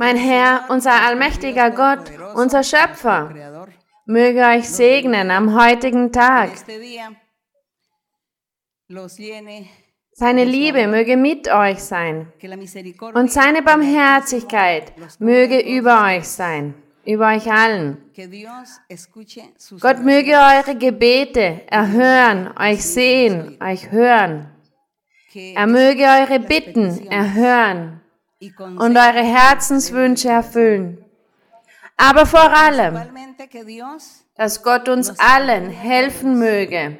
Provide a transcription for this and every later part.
Mein Herr, unser allmächtiger Gott, unser Schöpfer, möge euch segnen am heutigen Tag. Seine Liebe möge mit euch sein und seine Barmherzigkeit möge über euch sein, über euch allen. Gott möge eure Gebete erhören, euch sehen, euch hören. Er möge eure Bitten erhören und eure Herzenswünsche erfüllen. Aber vor allem, dass Gott uns allen helfen möge,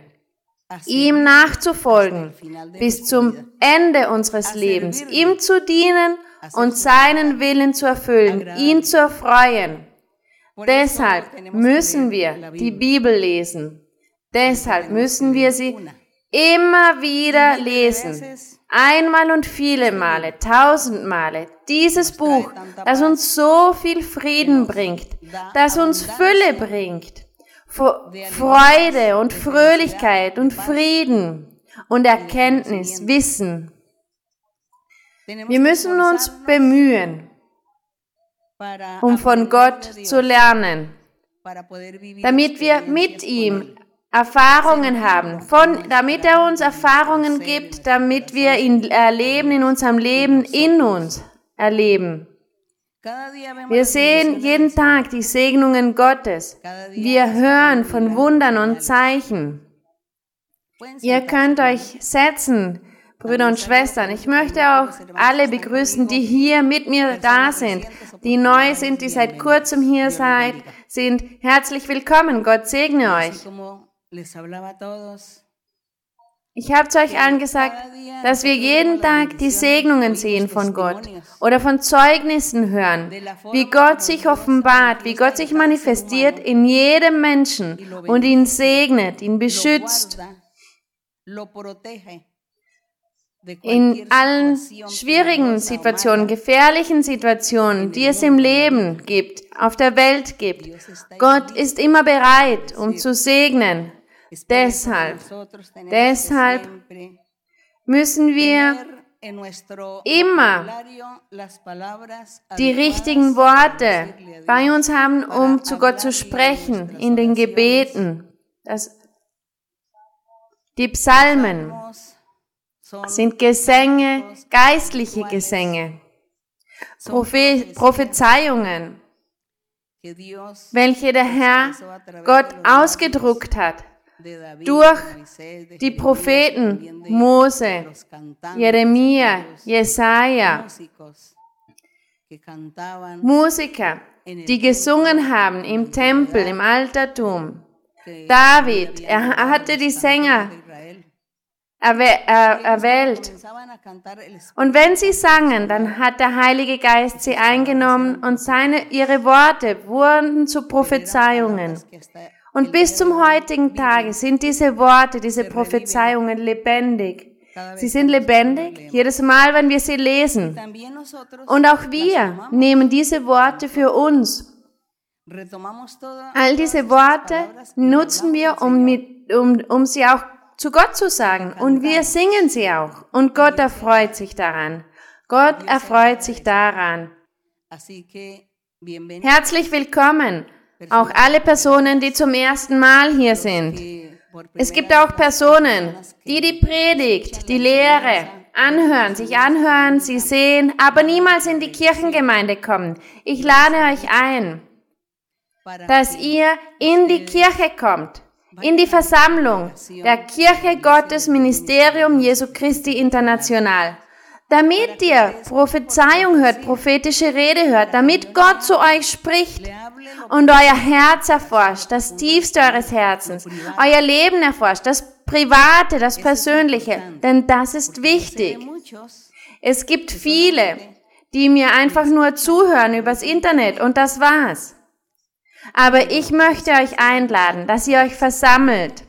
ihm nachzufolgen bis zum Ende unseres Lebens, ihm zu dienen und seinen Willen zu erfüllen, ihn zu erfreuen. Deshalb müssen wir die Bibel lesen. Deshalb müssen wir sie immer wieder lesen. Einmal und viele Male, tausend Male. Dieses Buch, das uns so viel Frieden bringt, das uns Fülle bringt, Freude und Fröhlichkeit und Frieden und Erkenntnis, Wissen. Wir müssen uns bemühen, um von Gott zu lernen, damit wir mit ihm Erfahrungen haben, von, damit er uns Erfahrungen gibt, damit wir ihn erleben in unserem Leben, in uns erleben. Wir sehen jeden Tag die Segnungen Gottes. Wir hören von Wundern und Zeichen. Ihr könnt euch setzen, Brüder und Schwestern. Ich möchte auch alle begrüßen, die hier mit mir da sind, die neu sind, die seit kurzem hier seid, sind. Herzlich willkommen. Gott segne euch. Ich habe zu euch allen gesagt, dass wir jeden Tag die Segnungen sehen von Gott oder von Zeugnissen hören, wie Gott sich offenbart, wie Gott sich manifestiert in jedem Menschen und ihn segnet, ihn beschützt. In allen schwierigen Situationen, gefährlichen Situationen, die es im Leben gibt, auf der Welt gibt. Gott ist immer bereit, um zu segnen, Deshalb, deshalb müssen wir immer die richtigen Worte bei uns haben, um zu Gott zu sprechen in den Gebeten. Das, die Psalmen sind Gesänge, geistliche Gesänge, Prophe Prophezeiungen, welche der Herr Gott ausgedruckt hat durch die Propheten Mose, Jeremia, Jesaja, Musiker, die gesungen haben im Tempel, im Altertum. David, er hatte die Sänger erwählt. Und wenn sie sangen, dann hat der Heilige Geist sie eingenommen und seine, ihre Worte wurden zu Prophezeiungen. Und bis zum heutigen Tage sind diese Worte, diese Prophezeiungen lebendig. Sie sind lebendig jedes Mal, wenn wir sie lesen. Und auch wir nehmen diese Worte für uns. All diese Worte nutzen wir, um, mit, um, um sie auch zu Gott zu sagen. Und wir singen sie auch. Und Gott erfreut sich daran. Gott erfreut sich daran. Herzlich willkommen auch alle Personen, die zum ersten Mal hier sind. Es gibt auch Personen, die die Predigt, die Lehre anhören, sich anhören, sie sehen, aber niemals in die Kirchengemeinde kommen. Ich lade euch ein, dass ihr in die Kirche kommt, in die Versammlung der Kirche Gottes Ministerium Jesu Christi International damit ihr Prophezeiung hört, prophetische Rede hört, damit Gott zu euch spricht und euer Herz erforscht, das tiefste eures Herzens, euer Leben erforscht, das private, das persönliche, denn das ist wichtig. Es gibt viele, die mir einfach nur zuhören übers Internet und das war's. Aber ich möchte euch einladen, dass ihr euch versammelt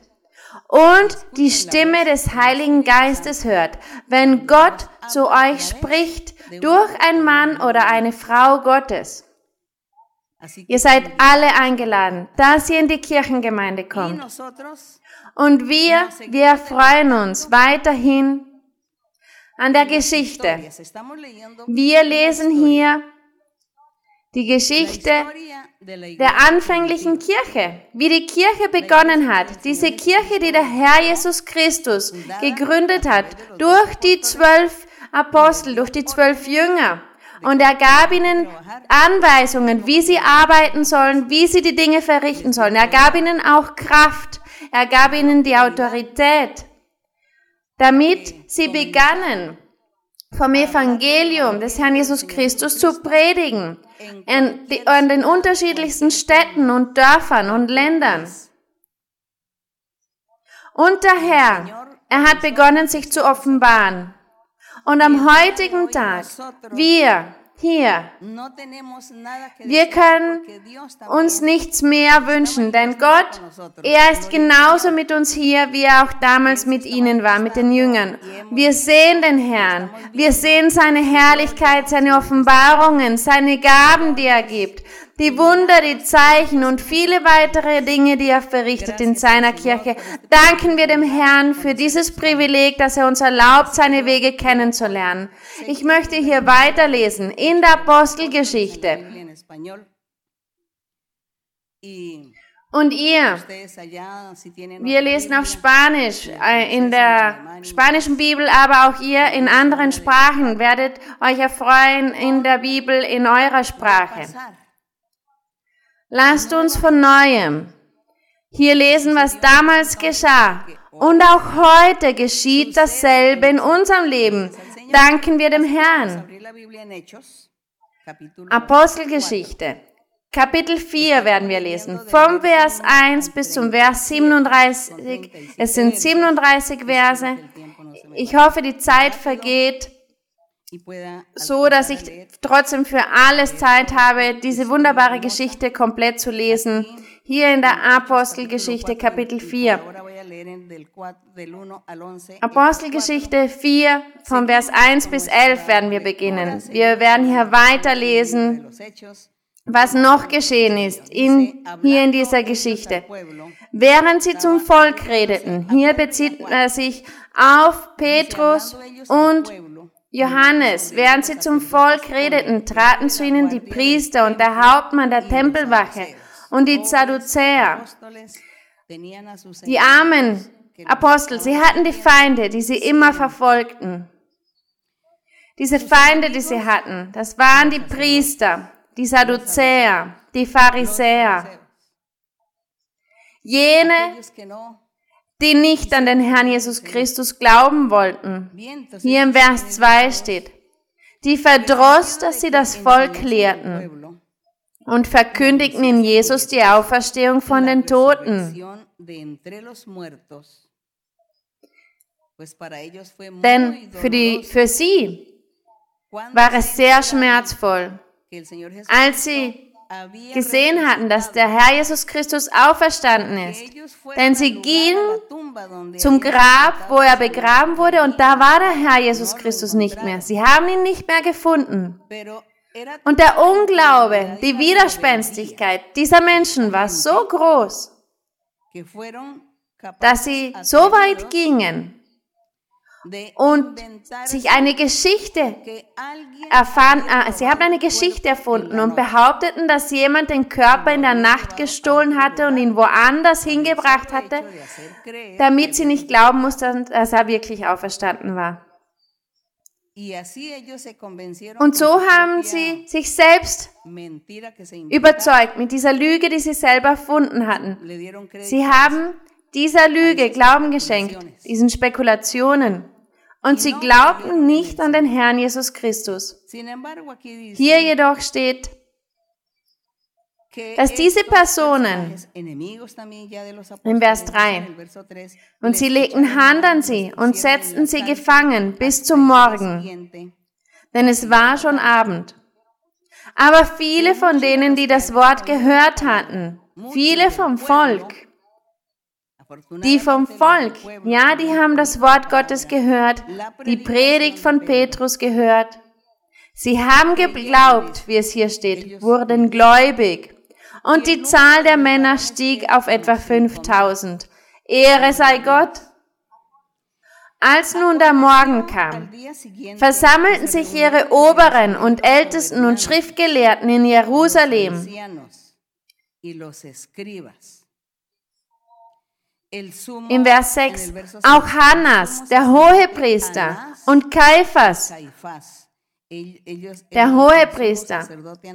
und die Stimme des Heiligen Geistes hört, wenn Gott zu euch spricht durch einen Mann oder eine Frau Gottes. Ihr seid alle eingeladen, dass ihr in die Kirchengemeinde kommt. Und wir, wir freuen uns weiterhin an der Geschichte. Wir lesen hier die Geschichte der anfänglichen Kirche, wie die Kirche begonnen hat. Diese Kirche, die der Herr Jesus Christus gegründet hat, durch die zwölf Apostel, durch die zwölf Jünger. Und er gab ihnen Anweisungen, wie sie arbeiten sollen, wie sie die Dinge verrichten sollen. Er gab ihnen auch Kraft. Er gab ihnen die Autorität, damit sie begannen, vom Evangelium des Herrn Jesus Christus zu predigen in, in den unterschiedlichsten Städten und Dörfern und Ländern. Und der Herr, er hat begonnen, sich zu offenbaren. Und am heutigen Tag, wir, hier. Wir können uns nichts mehr wünschen, denn Gott, er ist genauso mit uns hier, wie er auch damals mit ihnen war, mit den Jüngern. Wir sehen den Herrn, wir sehen seine Herrlichkeit, seine Offenbarungen, seine Gaben, die er gibt die Wunder, die Zeichen und viele weitere Dinge, die er verrichtet in seiner Kirche. Danken wir dem Herrn für dieses Privileg, dass er uns erlaubt, seine Wege kennenzulernen. Ich möchte hier weiterlesen in der Apostelgeschichte. Und ihr, wir lesen auf Spanisch äh, in der spanischen Bibel, aber auch ihr in anderen Sprachen werdet euch erfreuen in der Bibel in eurer Sprache. Lasst uns von neuem hier lesen, was damals geschah. Und auch heute geschieht dasselbe in unserem Leben. Danken wir dem Herrn. Apostelgeschichte. Kapitel 4 werden wir lesen, vom Vers 1 bis zum Vers 37. Es sind 37 Verse. Ich hoffe, die Zeit vergeht so dass ich trotzdem für alles Zeit habe, diese wunderbare Geschichte komplett zu lesen. Hier in der Apostelgeschichte Kapitel 4. Apostelgeschichte 4 von Vers 1 bis 11 werden wir beginnen. Wir werden hier weiterlesen, was noch geschehen ist in, hier in dieser Geschichte. Während sie zum Volk redeten, hier bezieht er sich auf Petrus und Johannes, während sie zum Volk redeten, traten zu ihnen die Priester und der Hauptmann der Tempelwache und die Sadduzäer. Die armen Apostel, sie hatten die Feinde, die sie immer verfolgten. Diese Feinde, die sie hatten, das waren die Priester, die Sadduzäer, die Pharisäer. Jene, die nicht an den Herrn Jesus Christus glauben wollten. Hier im Vers 2 steht, die verdross, dass sie das Volk lehrten und verkündigten in Jesus die Auferstehung von den Toten. Denn für, die, für sie war es sehr schmerzvoll, als sie gesehen hatten, dass der Herr Jesus Christus auferstanden ist. Denn sie gingen zum Grab, wo er begraben wurde, und da war der Herr Jesus Christus nicht mehr. Sie haben ihn nicht mehr gefunden. Und der Unglaube, die Widerspenstigkeit dieser Menschen war so groß, dass sie so weit gingen, und sich eine Geschichte erfahren, äh, sie haben eine Geschichte erfunden und behaupteten, dass jemand den Körper in der Nacht gestohlen hatte und ihn woanders hingebracht hatte, damit sie nicht glauben mussten, dass er wirklich auferstanden war. Und so haben sie sich selbst überzeugt mit dieser Lüge, die sie selber erfunden hatten. Sie haben dieser Lüge Glauben geschenkt, diesen Spekulationen. Und sie glaubten nicht an den Herrn Jesus Christus. Hier jedoch steht, dass diese Personen, im Vers 3, und sie legten Hand an sie und setzten sie gefangen bis zum Morgen, denn es war schon Abend. Aber viele von denen, die das Wort gehört hatten, viele vom Volk, die vom Volk, ja, die haben das Wort Gottes gehört, die Predigt von Petrus gehört. Sie haben geglaubt, wie es hier steht, wurden gläubig. Und die Zahl der Männer stieg auf etwa 5000. Ehre sei Gott. Als nun der Morgen kam, versammelten sich ihre Oberen und Ältesten und Schriftgelehrten in Jerusalem. Im Vers 6, auch Hannas, der Hohepriester, und Kaiphas, der Hohepriester,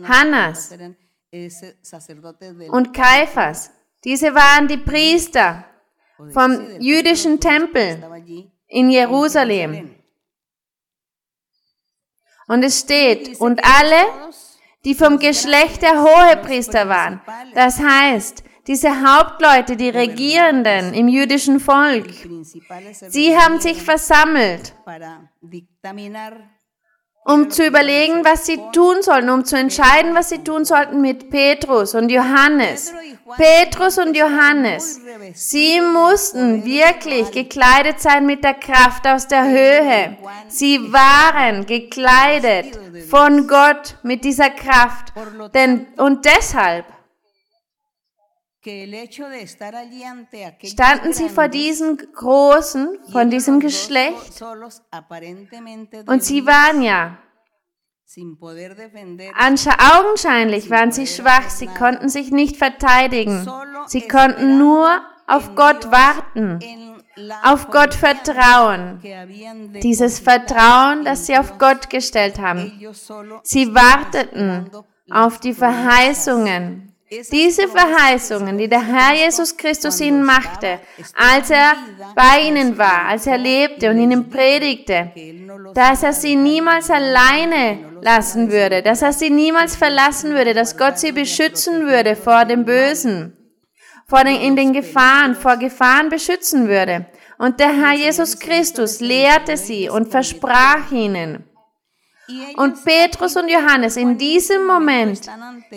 Hannas und Kaiphas, diese waren die Priester vom jüdischen Tempel in Jerusalem. Und es steht, und alle, die vom Geschlecht der Hohepriester waren, das heißt, diese Hauptleute, die Regierenden im jüdischen Volk, sie haben sich versammelt, um zu überlegen, was sie tun sollen, um zu entscheiden, was sie tun sollten mit Petrus und Johannes. Petrus und Johannes, sie mussten wirklich gekleidet sein mit der Kraft aus der Höhe. Sie waren gekleidet von Gott mit dieser Kraft. Denn, und deshalb standen sie vor diesen Großen, von diesem Geschlecht, und sie waren ja Augenscheinlich waren sie schwach, sie konnten sich nicht verteidigen. Sie konnten nur auf Gott warten, auf Gott vertrauen. Dieses Vertrauen, das sie auf Gott gestellt haben. Sie warteten auf die Verheißungen diese Verheißungen, die der Herr Jesus Christus ihnen machte, als er bei ihnen war, als er lebte und ihnen predigte, dass er sie niemals alleine lassen würde, dass er sie niemals verlassen würde, dass Gott sie beschützen würde vor dem Bösen, vor den, in den Gefahren, vor Gefahren beschützen würde. Und der Herr Jesus Christus lehrte sie und versprach ihnen, und Petrus und Johannes in diesem Moment,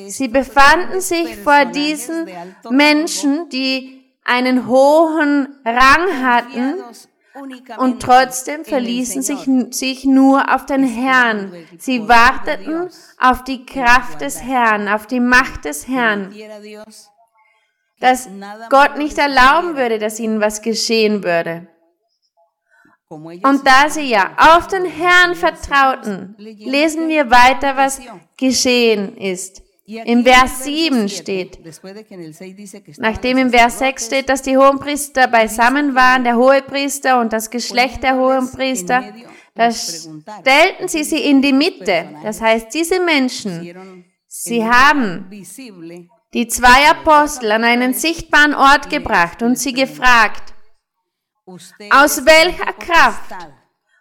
sie befanden sich vor diesen Menschen, die einen hohen Rang hatten und trotzdem verließen sich, sich nur auf den Herrn. Sie warteten auf die Kraft des Herrn, auf die Macht des Herrn, dass Gott nicht erlauben würde, dass ihnen was geschehen würde. Und da sie ja auf den Herrn vertrauten, lesen wir weiter, was geschehen ist. Im Vers 7 steht, nachdem im Vers 6 steht, dass die Hohenpriester beisammen waren, der Hohepriester und das Geschlecht der Hohenpriester, da stellten sie sie in die Mitte. Das heißt, diese Menschen, sie haben die zwei Apostel an einen sichtbaren Ort gebracht und sie gefragt, aus welcher Kraft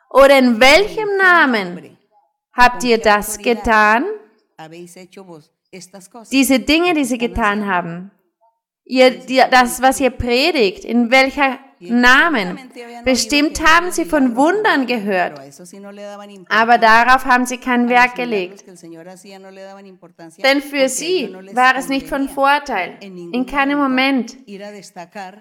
oder in welchem Namen habt ihr das getan? Diese Dinge, die sie getan haben. Ihr, das, was ihr predigt, in welcher Namen. Bestimmt haben sie von Wundern gehört, aber darauf haben sie kein Werk gelegt. Denn für sie war es nicht von Vorteil, in keinem Moment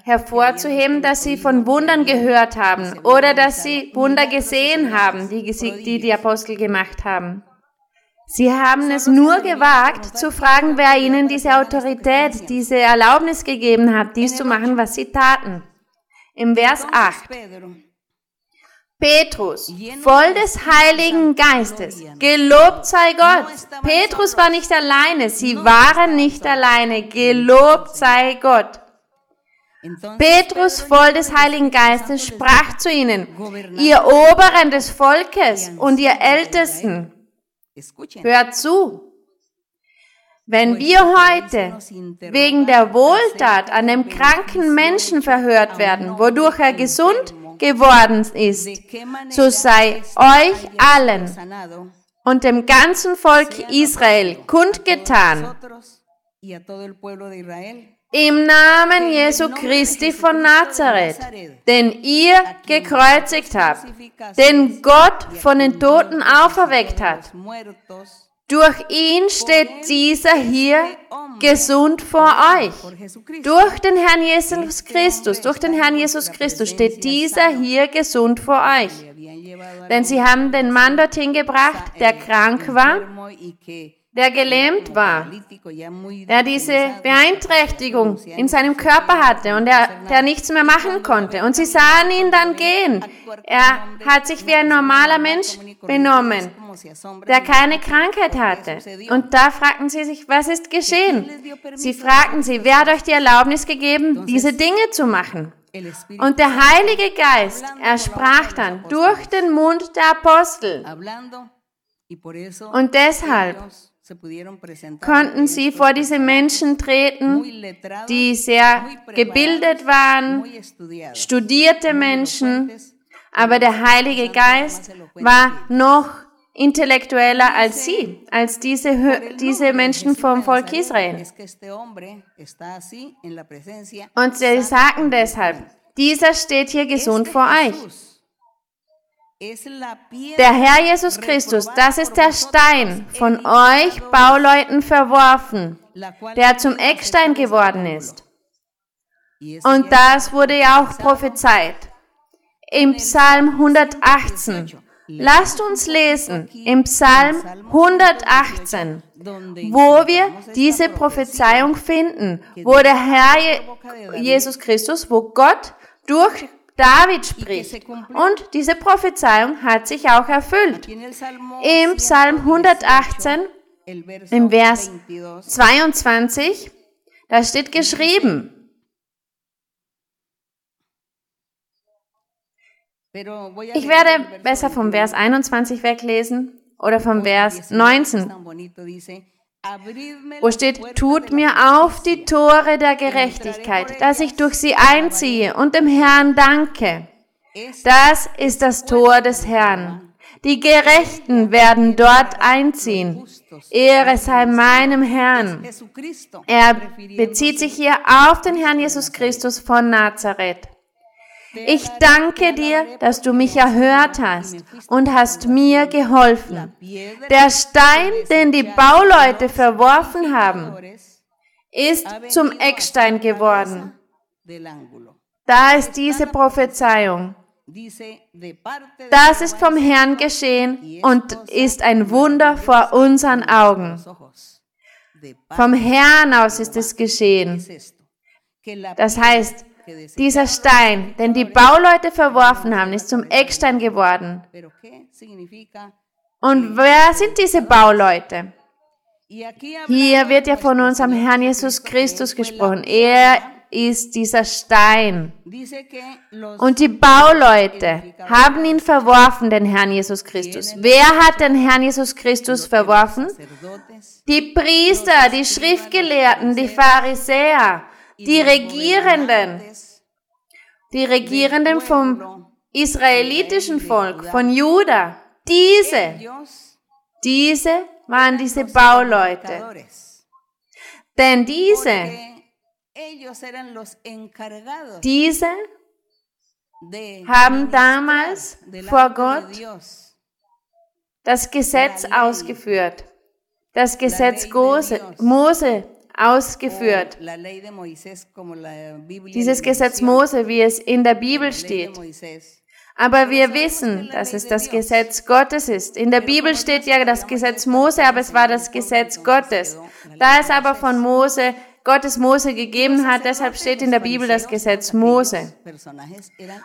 hervorzuheben, dass sie von Wundern gehört haben oder dass sie Wunder gesehen haben, die die, die Apostel gemacht haben. Sie haben es nur gewagt, zu fragen, wer ihnen diese Autorität, diese Erlaubnis gegeben hat, dies zu machen, was sie taten im Vers 8. Petrus, voll des Heiligen Geistes, gelobt sei Gott. Petrus war nicht alleine, sie waren nicht alleine, gelobt sei Gott. Petrus, voll des Heiligen Geistes, sprach zu ihnen, ihr Oberen des Volkes und ihr Ältesten, hört zu, wenn wir heute wegen der Wohltat an dem kranken Menschen verhört werden, wodurch er gesund geworden ist, so sei euch allen und dem ganzen Volk Israel kundgetan, im Namen Jesu Christi von Nazareth, den ihr gekreuzigt habt, den Gott von den Toten auferweckt hat, durch ihn steht dieser hier gesund vor euch. Durch den Herrn Jesus Christus, durch den Herrn Jesus Christus steht dieser hier gesund vor euch. Denn sie haben den Mann dorthin gebracht, der krank war, der gelähmt war, der diese Beeinträchtigung in seinem Körper hatte und der, der nichts mehr machen konnte. Und sie sahen ihn dann gehen. Er hat sich wie ein normaler Mensch benommen, der keine Krankheit hatte. Und da fragten sie sich, was ist geschehen? Sie fragten sie, wer hat euch die Erlaubnis gegeben, diese Dinge zu machen? Und der Heilige Geist, er sprach dann durch den Mund der Apostel. Und deshalb konnten sie vor diese Menschen treten, die sehr gebildet waren, studierte Menschen, aber der Heilige Geist war noch intellektueller als sie, als diese, diese Menschen vom Volk Israel. Und sie sagen deshalb, dieser steht hier gesund vor euch. Der Herr Jesus Christus, das ist der Stein, von euch Bauleuten verworfen, der zum Eckstein geworden ist. Und das wurde ja auch prophezeit. Im Psalm 118. Lasst uns lesen im Psalm 118, wo wir diese Prophezeiung finden, wo der Herr Jesus Christus, wo Gott durch David spricht. Und diese Prophezeiung hat sich auch erfüllt. Im Psalm 118, im Vers 22, da steht geschrieben, ich werde besser vom Vers 21 weglesen oder vom Vers 19 wo steht, tut mir auf die Tore der Gerechtigkeit, dass ich durch sie einziehe und dem Herrn danke. Das ist das Tor des Herrn. Die Gerechten werden dort einziehen. Ehre sei meinem Herrn. Er bezieht sich hier auf den Herrn Jesus Christus von Nazareth. Ich danke dir, dass du mich erhört hast und hast mir geholfen. Der Stein, den die Bauleute verworfen haben, ist zum Eckstein geworden. Da ist diese Prophezeiung. Das ist vom Herrn geschehen und ist ein Wunder vor unseren Augen. Vom Herrn aus ist es geschehen. Das heißt, dieser Stein, den die Bauleute verworfen haben, ist zum Eckstein geworden. Und wer sind diese Bauleute? Hier wird ja von unserem Herrn Jesus Christus gesprochen. Er ist dieser Stein. Und die Bauleute haben ihn verworfen, den Herrn Jesus Christus. Wer hat den Herrn Jesus Christus verworfen? Die Priester, die Schriftgelehrten, die Pharisäer die Regierenden, die Regierenden vom israelitischen Volk, von Juda, diese, diese waren diese Bauleute. Denn diese, diese haben damals vor Gott das Gesetz ausgeführt, das Gesetz Mose ausgeführt. Dieses Gesetz Mose, wie es in der Bibel steht. Aber wir wissen, dass es das Gesetz Gottes ist. In der Bibel steht ja das Gesetz Mose, aber es war das Gesetz Gottes. Da es aber von Mose, Gottes Mose gegeben hat, deshalb steht in der Bibel das Gesetz Mose.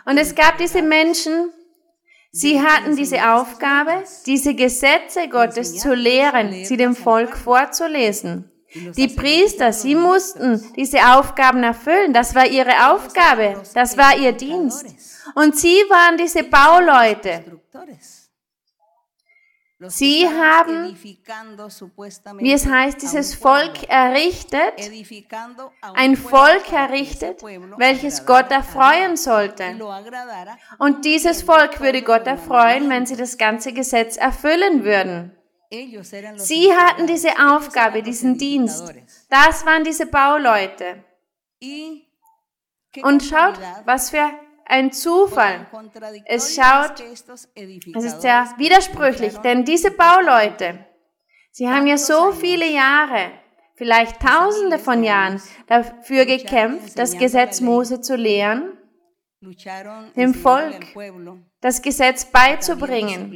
Und es gab diese Menschen, sie hatten diese Aufgabe, diese Gesetze Gottes zu lehren, sie dem Volk vorzulesen. Die Priester, sie mussten diese Aufgaben erfüllen. Das war ihre Aufgabe. Das war ihr Dienst. Und sie waren diese Bauleute. Sie haben, wie es heißt, dieses Volk errichtet, ein Volk errichtet, welches Gott erfreuen sollte. Und dieses Volk würde Gott erfreuen, wenn sie das ganze Gesetz erfüllen würden. Sie hatten diese Aufgabe, diesen Dienst. Das waren diese Bauleute. Und schaut, was für ein Zufall. Es schaut, es ist sehr widersprüchlich, denn diese Bauleute, sie haben ja so viele Jahre, vielleicht tausende von Jahren dafür gekämpft, das Gesetz Mose zu lehren, dem Volk das Gesetz beizubringen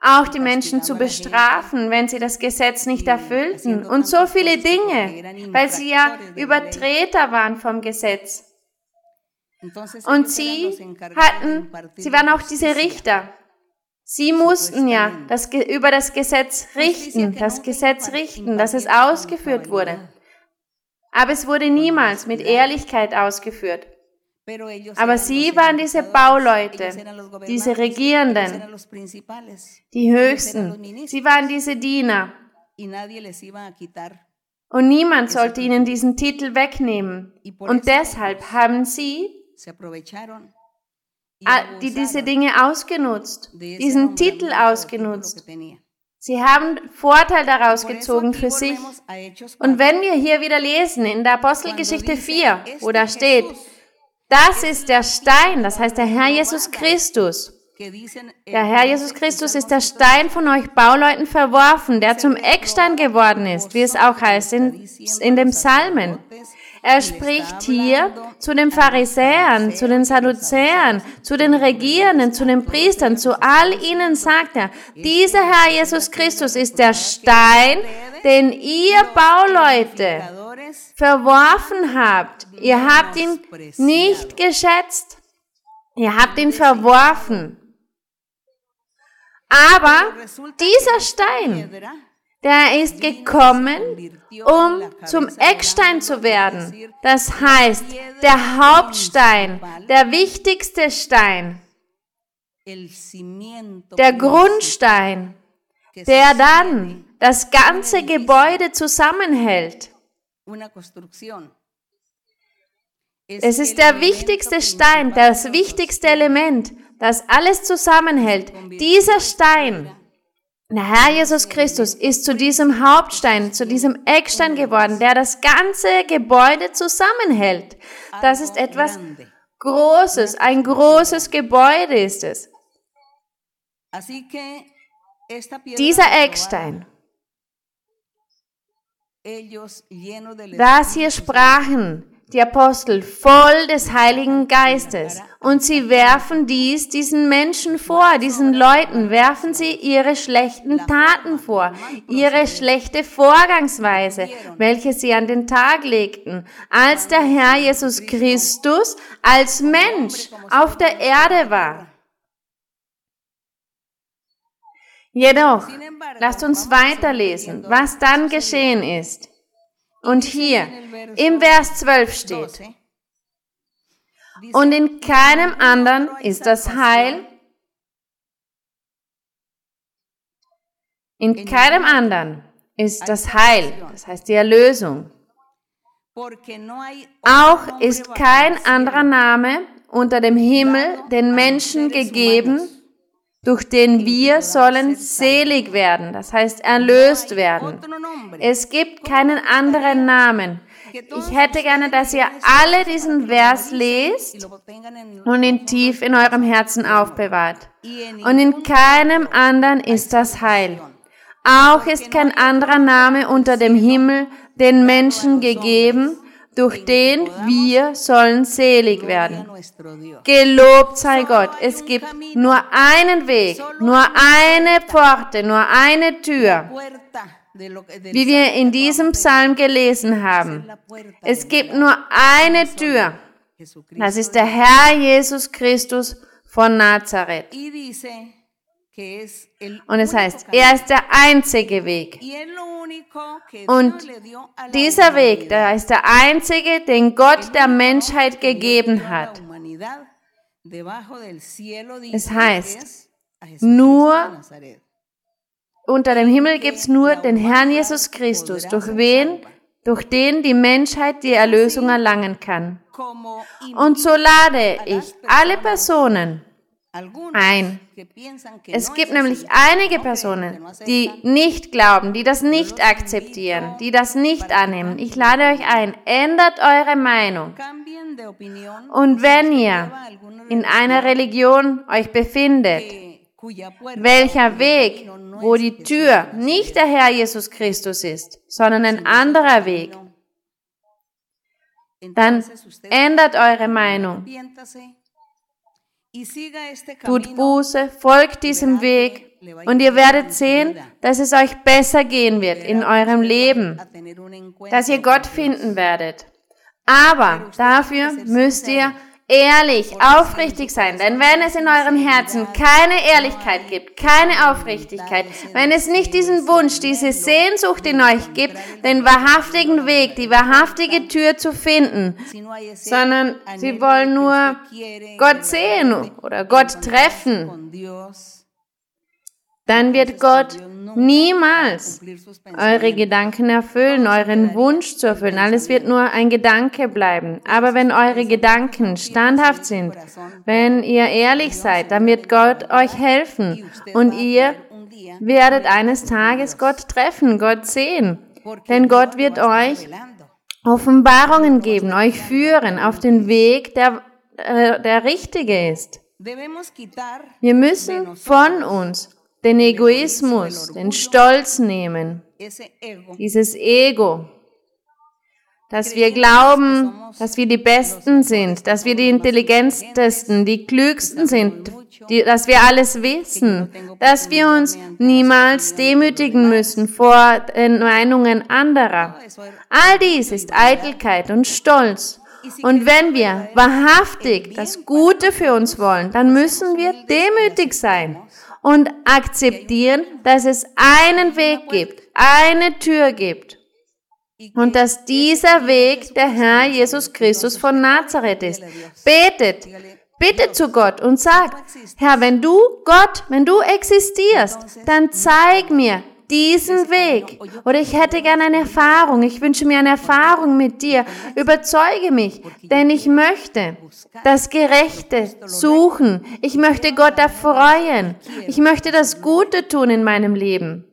auch die Menschen zu bestrafen, wenn sie das Gesetz nicht erfüllten. und so viele Dinge, weil sie ja Übertreter waren vom Gesetz. Und sie hatten, sie waren auch diese Richter. Sie mussten ja das, über das Gesetz richten, das Gesetz richten, dass es ausgeführt wurde. Aber es wurde niemals mit Ehrlichkeit ausgeführt. Aber sie waren diese Bauleute, diese Regierenden, die Höchsten. Sie waren diese Diener. Und niemand sollte ihnen diesen Titel wegnehmen. Und deshalb haben sie die diese Dinge ausgenutzt, diesen Titel ausgenutzt. Sie haben Vorteil daraus gezogen für sich. Und wenn wir hier wieder lesen in der Apostelgeschichte 4, wo da steht, das ist der Stein, das heißt der Herr Jesus Christus. Der Herr Jesus Christus ist der Stein von euch Bauleuten verworfen, der zum Eckstein geworden ist, wie es auch heißt in, in dem Psalmen. Er spricht hier zu den Pharisäern, zu den Sadduzäern, zu den Regierenden, zu den Priestern, zu all ihnen sagt er, dieser Herr Jesus Christus ist der Stein, den ihr Bauleute verworfen habt. Ihr habt ihn nicht geschätzt. Ihr habt ihn verworfen. Aber dieser Stein, der ist gekommen, um zum Eckstein zu werden. Das heißt, der Hauptstein, der wichtigste Stein, der Grundstein, der dann das ganze Gebäude zusammenhält. Es ist der wichtigste Stein, das wichtigste Element, das alles zusammenhält. Dieser Stein der Herr Jesus Christus ist zu diesem Hauptstein, zu diesem Eckstein geworden, der das ganze Gebäude zusammenhält. Das ist etwas Großes, ein großes Gebäude ist es. Dieser Eckstein, das hier sprachen die Apostel voll des Heiligen Geistes. Und sie werfen dies diesen Menschen vor, diesen Leuten, werfen sie ihre schlechten Taten vor, ihre schlechte Vorgangsweise, welche sie an den Tag legten, als der Herr Jesus Christus als Mensch auf der Erde war. Jedoch, lasst uns weiterlesen, was dann geschehen ist. Und hier im Vers 12 steht, und in keinem anderen ist das Heil, in keinem anderen ist das Heil, das heißt die Erlösung. Auch ist kein anderer Name unter dem Himmel den Menschen gegeben, durch den wir sollen selig werden, das heißt erlöst werden. Es gibt keinen anderen Namen. Ich hätte gerne, dass ihr alle diesen Vers lest und ihn tief in eurem Herzen aufbewahrt. Und in keinem anderen ist das Heil. Auch ist kein anderer Name unter dem Himmel den Menschen gegeben, durch den wir sollen selig werden. Gelobt sei Gott. Es gibt nur einen Weg, nur eine Pforte, nur eine Tür, wie wir in diesem Psalm gelesen haben. Es gibt nur eine Tür. Das ist der Herr Jesus Christus von Nazareth. Und es heißt, er ist der einzige Weg. Und dieser Weg, der ist der einzige, den Gott der Menschheit gegeben hat. Es heißt, nur unter dem Himmel gibt es nur den Herrn Jesus Christus, durch wen, durch den die Menschheit die Erlösung erlangen kann. Und so lade ich alle Personen, ein. Es gibt nämlich einige Personen, die nicht glauben, die das nicht akzeptieren, die das nicht annehmen. Ich lade euch ein, ändert eure Meinung. Und wenn ihr in einer Religion euch befindet, welcher Weg, wo die Tür nicht der Herr Jesus Christus ist, sondern ein anderer Weg, dann ändert eure Meinung Tut Buße, folgt diesem Weg und ihr werdet sehen, dass es euch besser gehen wird in eurem Leben, dass ihr Gott finden werdet. Aber dafür müsst ihr ehrlich, aufrichtig sein. Denn wenn es in eurem Herzen keine Ehrlichkeit gibt, keine Aufrichtigkeit, wenn es nicht diesen Wunsch, diese Sehnsucht in euch gibt, den wahrhaftigen Weg, die wahrhaftige Tür zu finden, sondern sie wollen nur Gott sehen oder Gott treffen, dann wird Gott niemals. eure Gedanken erfüllen, euren Wunsch zu erfüllen. Alles wird nur ein Gedanke bleiben. Aber wenn eure Gedanken standhaft sind, wenn ihr ehrlich seid, dann wird Gott euch helfen. und ihr werdet eines Tages Gott treffen, Gott sehen. Denn Gott wird euch Offenbarungen geben, euch führen auf den Weg, der, äh, der richtige ist. Wir müssen von uns den Egoismus, den Stolz nehmen, dieses Ego, dass wir glauben, dass wir die Besten sind, dass wir die intelligentesten, die klügsten sind, die, dass wir alles wissen, dass wir uns niemals demütigen müssen vor den Meinungen anderer. All dies ist Eitelkeit und Stolz. Und wenn wir wahrhaftig das Gute für uns wollen, dann müssen wir demütig sein und akzeptieren, dass es einen Weg gibt, eine Tür gibt und dass dieser Weg der Herr Jesus Christus von Nazareth ist. Betet, bittet zu Gott und sagt, Herr, wenn du Gott, wenn du existierst, dann zeig mir, diesen Weg. Oder ich hätte gerne eine Erfahrung. Ich wünsche mir eine Erfahrung mit dir. Überzeuge mich, denn ich möchte das Gerechte suchen. Ich möchte Gott erfreuen. Ich möchte das Gute tun in meinem Leben.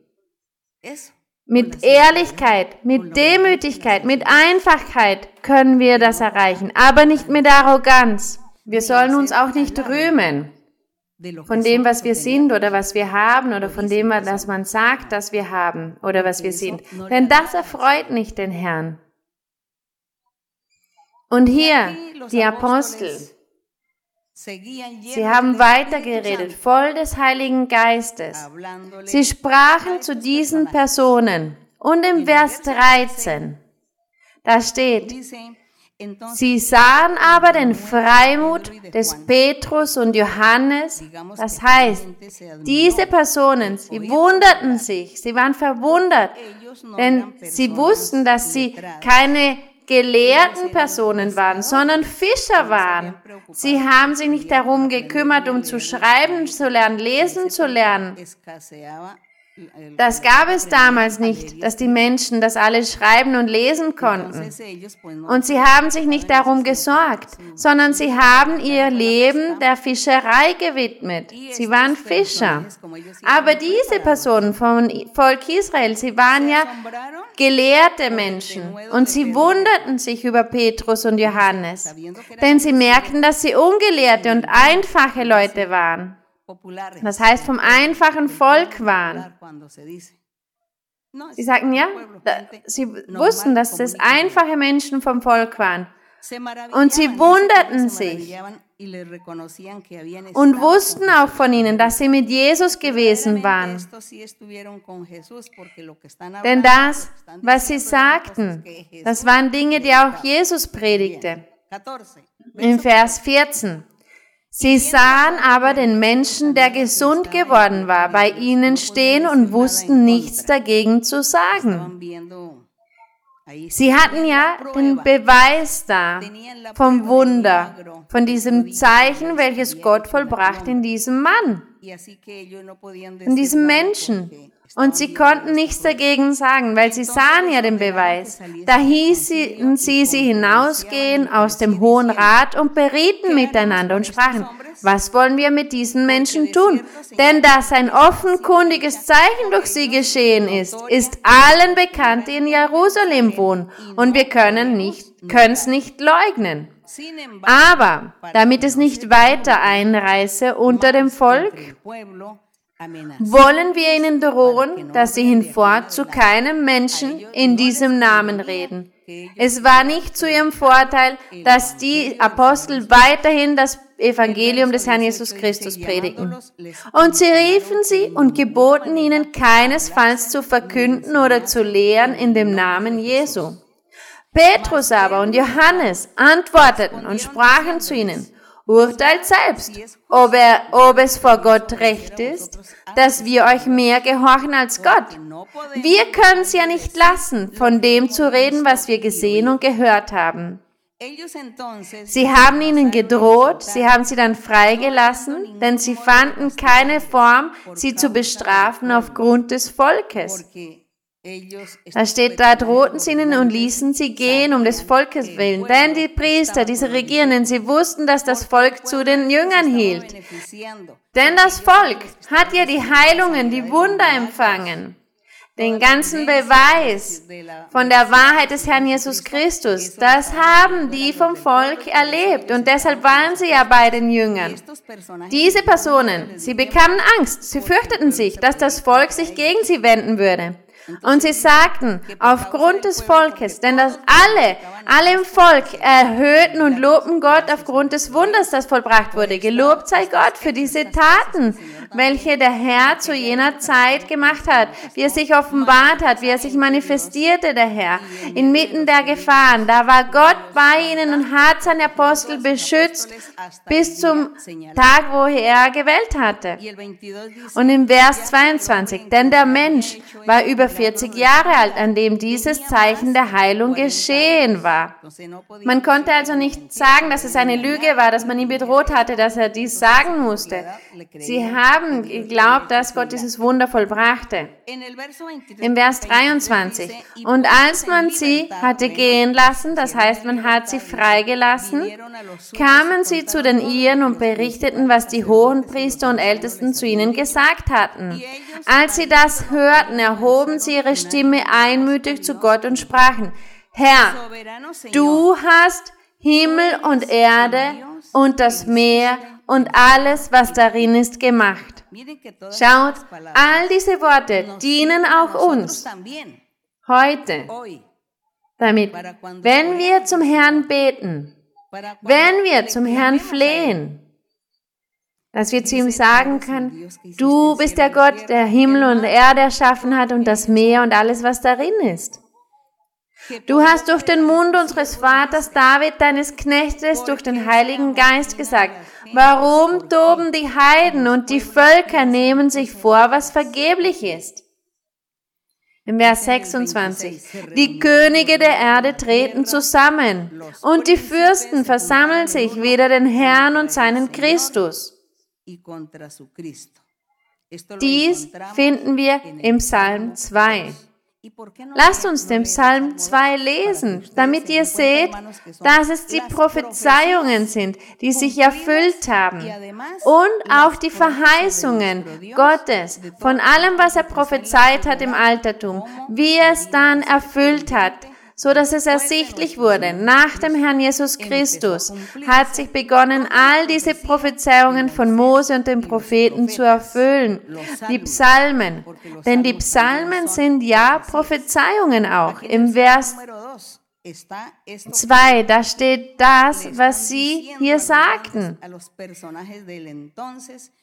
Mit Ehrlichkeit, mit Demütigkeit, mit Einfachheit können wir das erreichen, aber nicht mit Arroganz. Wir sollen uns auch nicht rühmen von dem, was wir sind oder was wir haben oder von dem, was man sagt, dass wir haben oder was wir sind. Denn das erfreut nicht den Herrn. Und hier die Apostel, sie haben weitergeredet, voll des Heiligen Geistes. Sie sprachen zu diesen Personen. Und im Vers 13, da steht, Sie sahen aber den Freimut des Petrus und Johannes. Das heißt, diese Personen, sie wunderten sich, sie waren verwundert, denn sie wussten, dass sie keine gelehrten Personen waren, sondern Fischer waren. Sie haben sich nicht darum gekümmert, um zu schreiben zu lernen, lesen zu lernen. Das gab es damals nicht, dass die Menschen das alles schreiben und lesen konnten. Und sie haben sich nicht darum gesorgt, sondern sie haben ihr Leben der Fischerei gewidmet. Sie waren Fischer. Aber diese Personen vom Volk Israel, sie waren ja gelehrte Menschen und sie wunderten sich über Petrus und Johannes, denn sie merkten, dass sie ungelehrte und einfache Leute waren. Das heißt, vom einfachen Volk waren. Sie sagten ja, sie wussten, dass das einfache Menschen vom Volk waren. Und sie wunderten sich und wussten auch von ihnen, dass sie mit Jesus gewesen waren. Denn das, was sie sagten, das waren Dinge, die auch Jesus predigte. In Vers 14. Sie sahen aber den Menschen, der gesund geworden war, bei ihnen stehen und wussten nichts dagegen zu sagen. Sie hatten ja den Beweis da vom Wunder, von diesem Zeichen, welches Gott vollbracht in diesem Mann, in diesem Menschen. Und sie konnten nichts dagegen sagen, weil sie sahen ja den Beweis. Da hießen sie sie hinausgehen aus dem Hohen Rat und berieten miteinander und sprachen, was wollen wir mit diesen Menschen tun? Denn dass ein offenkundiges Zeichen durch sie geschehen ist, ist allen bekannt, die in Jerusalem wohnen. Und wir können nicht, können es nicht leugnen. Aber damit es nicht weiter einreiße unter dem Volk, wollen wir ihnen drohen, dass sie hinfort zu keinem Menschen in diesem Namen reden. Es war nicht zu ihrem Vorteil, dass die Apostel weiterhin das Evangelium des Herrn Jesus Christus predigen. Und sie riefen sie und geboten ihnen keinesfalls zu verkünden oder zu lehren in dem Namen Jesu. Petrus aber und Johannes antworteten und sprachen zu ihnen, Urteilt selbst, ob, er, ob es vor Gott recht ist, dass wir euch mehr gehorchen als Gott. Wir können es ja nicht lassen, von dem zu reden, was wir gesehen und gehört haben. Sie haben ihnen gedroht, sie haben sie dann freigelassen, denn sie fanden keine Form, sie zu bestrafen aufgrund des Volkes. Da steht, da drohten sie ihnen und ließen sie gehen um des Volkes willen. Denn die Priester, diese Regierenden, sie wussten, dass das Volk zu den Jüngern hielt. Denn das Volk hat ja die Heilungen, die Wunder empfangen. Den ganzen Beweis von der Wahrheit des Herrn Jesus Christus, das haben die vom Volk erlebt und deshalb waren sie ja bei den Jüngern. Diese Personen, sie bekamen Angst, sie fürchteten sich, dass das Volk sich gegen sie wenden würde. Und sie sagten, aufgrund des Volkes, denn das alle, alle im Volk erhöhten und lobten Gott aufgrund des Wunders, das vollbracht wurde. Gelobt sei Gott für diese Taten, welche der Herr zu jener Zeit gemacht hat, wie er sich offenbart hat, wie er sich manifestierte, der Herr, inmitten der Gefahren. Da war Gott bei ihnen und hat seine Apostel beschützt bis zum Tag, wo er gewählt hatte. Und im Vers 22, denn der Mensch war über 40 Jahre alt, an dem dieses Zeichen der Heilung geschehen war. Man konnte also nicht sagen, dass es eine Lüge war, dass man ihn bedroht hatte, dass er dies sagen musste. Sie haben geglaubt, dass Gott dieses Wunder vollbrachte. Im Vers 23. Und als man sie hatte gehen lassen, das heißt, man hat sie freigelassen, kamen sie zu den Iren und berichteten, was die hohen Priester und Ältesten zu ihnen gesagt hatten. Als sie das hörten, erhoben sie ihre Stimme einmütig zu Gott und sprachen, Herr, du hast Himmel und Erde und das Meer und alles, was darin ist, gemacht. Schaut, all diese Worte dienen auch uns heute, damit, wenn wir zum Herrn beten, wenn wir zum Herrn flehen, dass wir zu ihm sagen können, du bist der Gott, der Himmel und Erde erschaffen hat und das Meer und alles, was darin ist. Du hast durch den Mund unseres Vaters David, deines Knechtes, durch den Heiligen Geist gesagt, warum toben die Heiden und die Völker nehmen sich vor, was vergeblich ist? Im Vers 26. Die Könige der Erde treten zusammen und die Fürsten versammeln sich wider den Herrn und seinen Christus. Dies finden wir im Psalm 2. Lasst uns den Psalm 2 lesen, damit ihr seht, dass es die Prophezeiungen sind, die sich erfüllt haben. Und auch die Verheißungen Gottes von allem, was er prophezeit hat im Altertum, wie er es dann erfüllt hat so dass es ersichtlich wurde, nach dem Herrn Jesus Christus hat sich begonnen, all diese Prophezeiungen von Mose und den Propheten zu erfüllen. Die Psalmen, denn die Psalmen sind ja Prophezeiungen auch. Im Vers 2, da steht das, was sie hier sagten.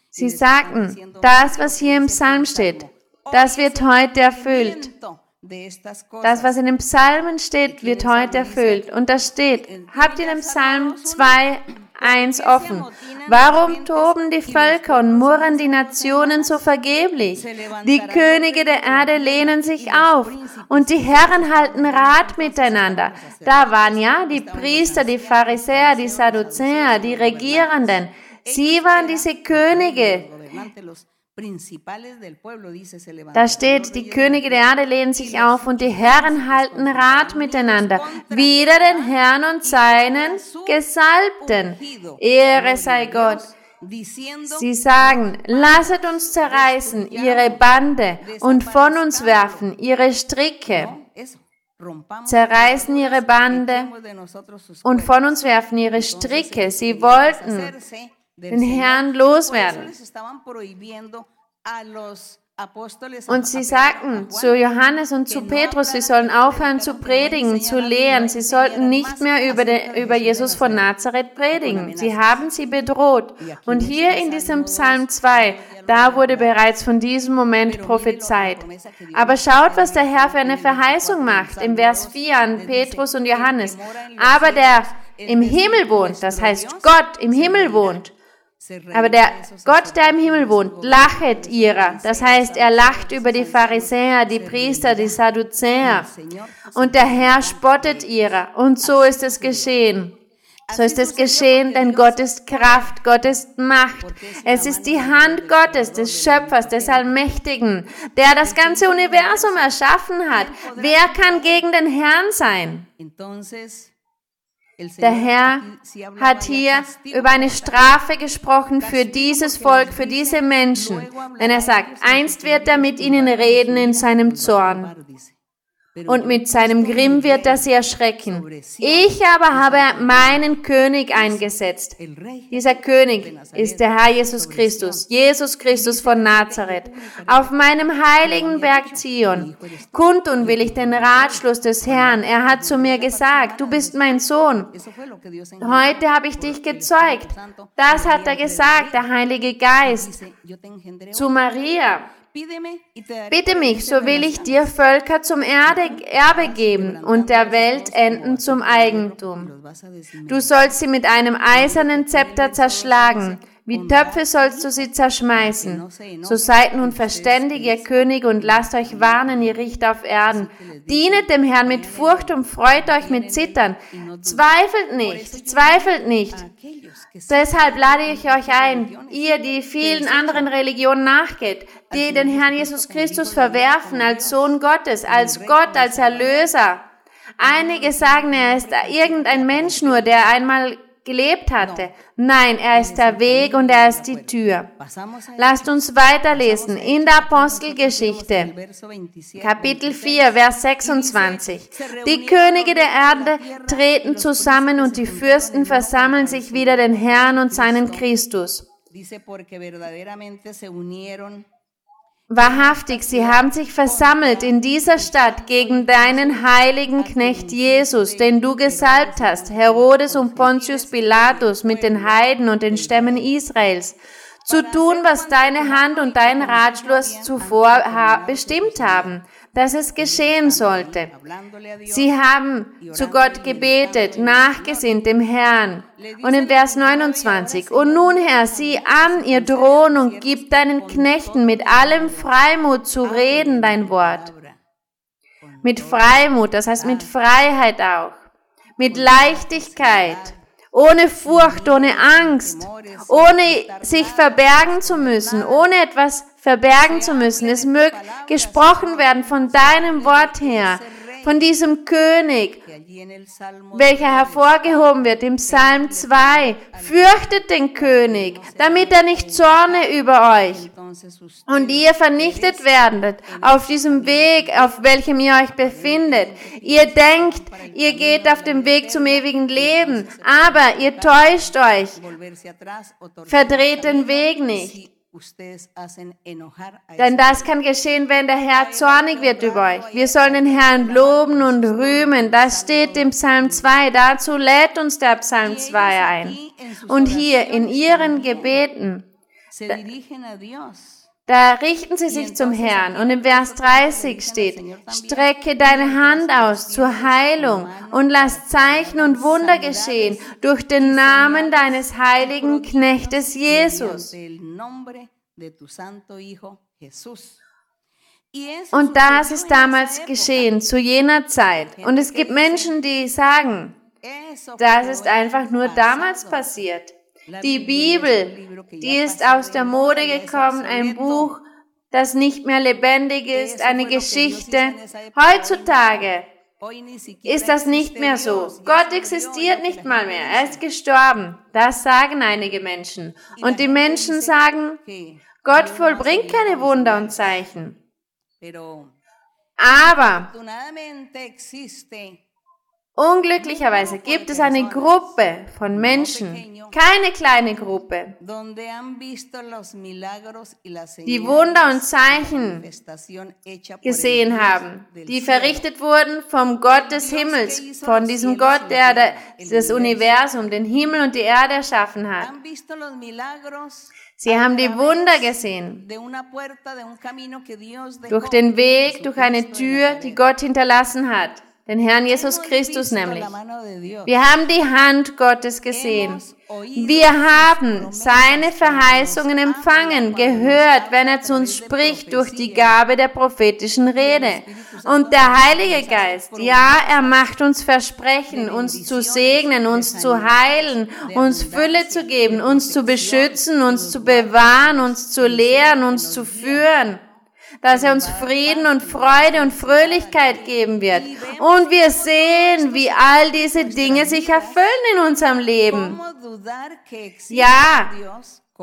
Sie sagten, das, was hier im Psalm steht, das wird heute erfüllt. Das, was in den Psalmen steht, wird heute erfüllt. Und da steht, habt ihr den Psalm 2, 1 offen. Warum toben die Völker und murren die Nationen so vergeblich? Die Könige der Erde lehnen sich auf und die Herren halten Rat miteinander. Da waren ja die Priester, die Pharisäer, die Sadduzäer, die Regierenden. Sie waren diese Könige. Da steht, die Könige der Erde lehnen sich auf und die Herren halten Rat miteinander, wider den Herrn und seinen Gesalbten. Ehre sei Gott. Sie sagen, lasset uns zerreißen ihre Bande und von uns werfen ihre Stricke. Zerreißen ihre Bande und von uns werfen ihre Stricke. Sie wollten den Herrn loswerden. Und sie sagten zu Johannes und zu Petrus, sie sollen aufhören zu predigen, zu lehren. Sie sollten nicht mehr über, den, über Jesus von Nazareth predigen. Sie haben sie bedroht. Und hier in diesem Psalm 2, da wurde bereits von diesem Moment prophezeit. Aber schaut, was der Herr für eine Verheißung macht im Vers 4 an Petrus und Johannes. Aber der im Himmel wohnt, das heißt Gott im Himmel wohnt aber der Gott, der im Himmel wohnt, lachet ihrer. Das heißt, er lacht über die Pharisäer, die Priester, die Sadduzäer. Und der Herr spottet ihrer. Und so ist es geschehen. So ist es geschehen, denn Gott ist Kraft, Gott ist Macht. Es ist die Hand Gottes, des Schöpfers, des Allmächtigen, der das ganze Universum erschaffen hat. Wer kann gegen den Herrn sein? Der Herr hat hier über eine Strafe gesprochen für dieses Volk, für diese Menschen, wenn er sagt, einst wird er mit ihnen reden in seinem Zorn und mit seinem Grimm wird er sie erschrecken. Ich aber habe meinen König eingesetzt. Dieser König ist der Herr Jesus Christus, Jesus Christus von Nazareth. Auf meinem heiligen Berg Zion kundtun will ich den Ratschluss des Herrn. Er hat zu mir gesagt, du bist mein Sohn. Heute habe ich dich gezeugt. Das hat er gesagt, der Heilige Geist, zu Maria. Bitte mich, so will ich dir Völker zum Erde, Erbe geben und der Welt Enden zum Eigentum. Du sollst sie mit einem eisernen Zepter zerschlagen wie Töpfe sollst du sie zerschmeißen. So seid nun verständig, ihr König, und lasst euch warnen, ihr Richter auf Erden. Dienet dem Herrn mit Furcht und freut euch mit Zittern. Zweifelt nicht, zweifelt nicht. Deshalb lade ich euch ein, ihr, die vielen anderen Religionen nachgeht, die den Herrn Jesus Christus verwerfen als Sohn Gottes, als Gott, als Erlöser. Einige sagen, er ist irgendein Mensch nur, der einmal gelebt hatte. Nein, er ist der Weg und er ist die Tür. Lasst uns weiterlesen in der Apostelgeschichte, Kapitel 4, Vers 26. Die Könige der Erde treten zusammen und die Fürsten versammeln sich wieder den Herrn und seinen Christus. Wahrhaftig, sie haben sich versammelt in dieser Stadt gegen deinen heiligen Knecht Jesus, den du gesalbt hast, Herodes und Pontius Pilatus mit den Heiden und den Stämmen Israels, zu tun, was deine Hand und dein Ratschluss zuvor bestimmt haben dass es geschehen sollte. Sie haben zu Gott gebetet, nachgesinnt dem Herrn. Und im Vers 29, und nun Herr, sieh an ihr Drohen und gib deinen Knechten mit allem Freimut zu reden dein Wort. Mit Freimut, das heißt mit Freiheit auch, mit Leichtigkeit, ohne Furcht, ohne Angst, ohne sich verbergen zu müssen, ohne etwas verbergen zu müssen. Es möge gesprochen werden von deinem Wort her, von diesem König, welcher hervorgehoben wird im Psalm 2. Fürchtet den König, damit er nicht zorne über euch und ihr vernichtet werdet auf diesem Weg, auf welchem ihr euch befindet. Ihr denkt, ihr geht auf dem Weg zum ewigen Leben, aber ihr täuscht euch. Verdreht den Weg nicht. Denn das kann geschehen, wenn der Herr zornig wird über euch. Wir sollen den Herrn loben und rühmen. Das steht im Psalm 2. Dazu lädt uns der Psalm 2 ein. Und hier in ihren Gebeten da richten sie sich zum Herrn. Und im Vers 30 steht, strecke deine Hand aus zur Heilung und lass Zeichen und Wunder geschehen durch den Namen deines heiligen Knechtes Jesus. Und das ist damals geschehen, zu jener Zeit. Und es gibt Menschen, die sagen, das ist einfach nur damals passiert. Die Bibel, die ist aus der Mode gekommen, ein Buch, das nicht mehr lebendig ist, eine Geschichte. Heutzutage ist das nicht mehr so. Gott existiert nicht mal mehr. Er ist gestorben. Das sagen einige Menschen. Und die Menschen sagen, Gott vollbringt keine Wunder und Zeichen. Aber Unglücklicherweise gibt es eine Gruppe von Menschen, keine kleine Gruppe, die Wunder und Zeichen gesehen haben, die verrichtet wurden vom Gott des Himmels, von diesem Gott, der das Universum, den Himmel und die Erde erschaffen hat. Sie haben die Wunder gesehen. Durch den Weg, durch eine Tür, die Gott hinterlassen hat. Den Herrn Jesus Christus nämlich. Wir haben die Hand Gottes gesehen. Wir haben seine Verheißungen empfangen, gehört, wenn er zu uns spricht durch die Gabe der prophetischen Rede. Und der Heilige Geist, ja, er macht uns Versprechen, uns zu segnen, uns zu heilen, uns Fülle zu geben, uns zu beschützen, uns zu bewahren, uns zu lehren, uns zu führen dass er uns Frieden und Freude und Fröhlichkeit geben wird. Und wir sehen, wie all diese Dinge sich erfüllen in unserem Leben. Ja,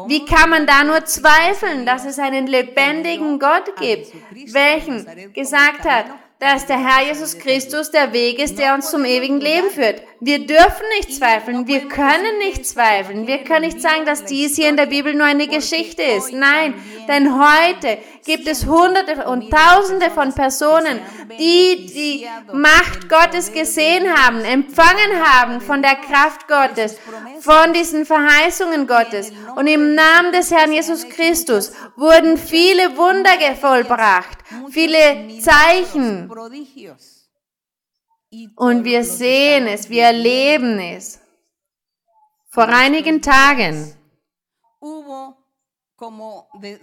wie kann man da nur zweifeln, dass es einen lebendigen Gott gibt, welchen gesagt hat, dass der Herr Jesus Christus der Weg ist, der uns zum ewigen Leben führt. Wir dürfen nicht zweifeln, wir können nicht zweifeln. Wir können nicht sagen, dass dies hier in der Bibel nur eine Geschichte ist. Nein, denn heute gibt es Hunderte und Tausende von Personen, die die Macht Gottes gesehen haben, empfangen haben von der Kraft Gottes, von diesen Verheißungen Gottes. Und im Namen des Herrn Jesus Christus wurden viele Wunder vollbracht, viele Zeichen. Und wir sehen es, wir erleben es. Vor einigen Tagen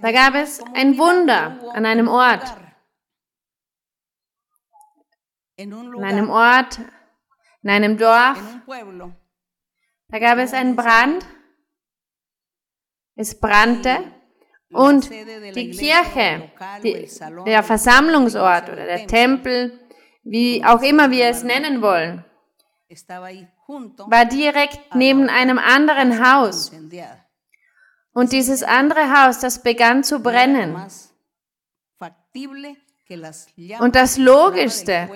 da gab es ein Wunder an einem Ort. In einem Ort, in einem Dorf. Da gab es einen Brand. Es brannte und die Kirche, die, der Versammlungsort oder der Tempel, wie auch immer wir es nennen wollen, war direkt neben einem anderen Haus. Und dieses andere Haus, das begann zu brennen. Und das Logischste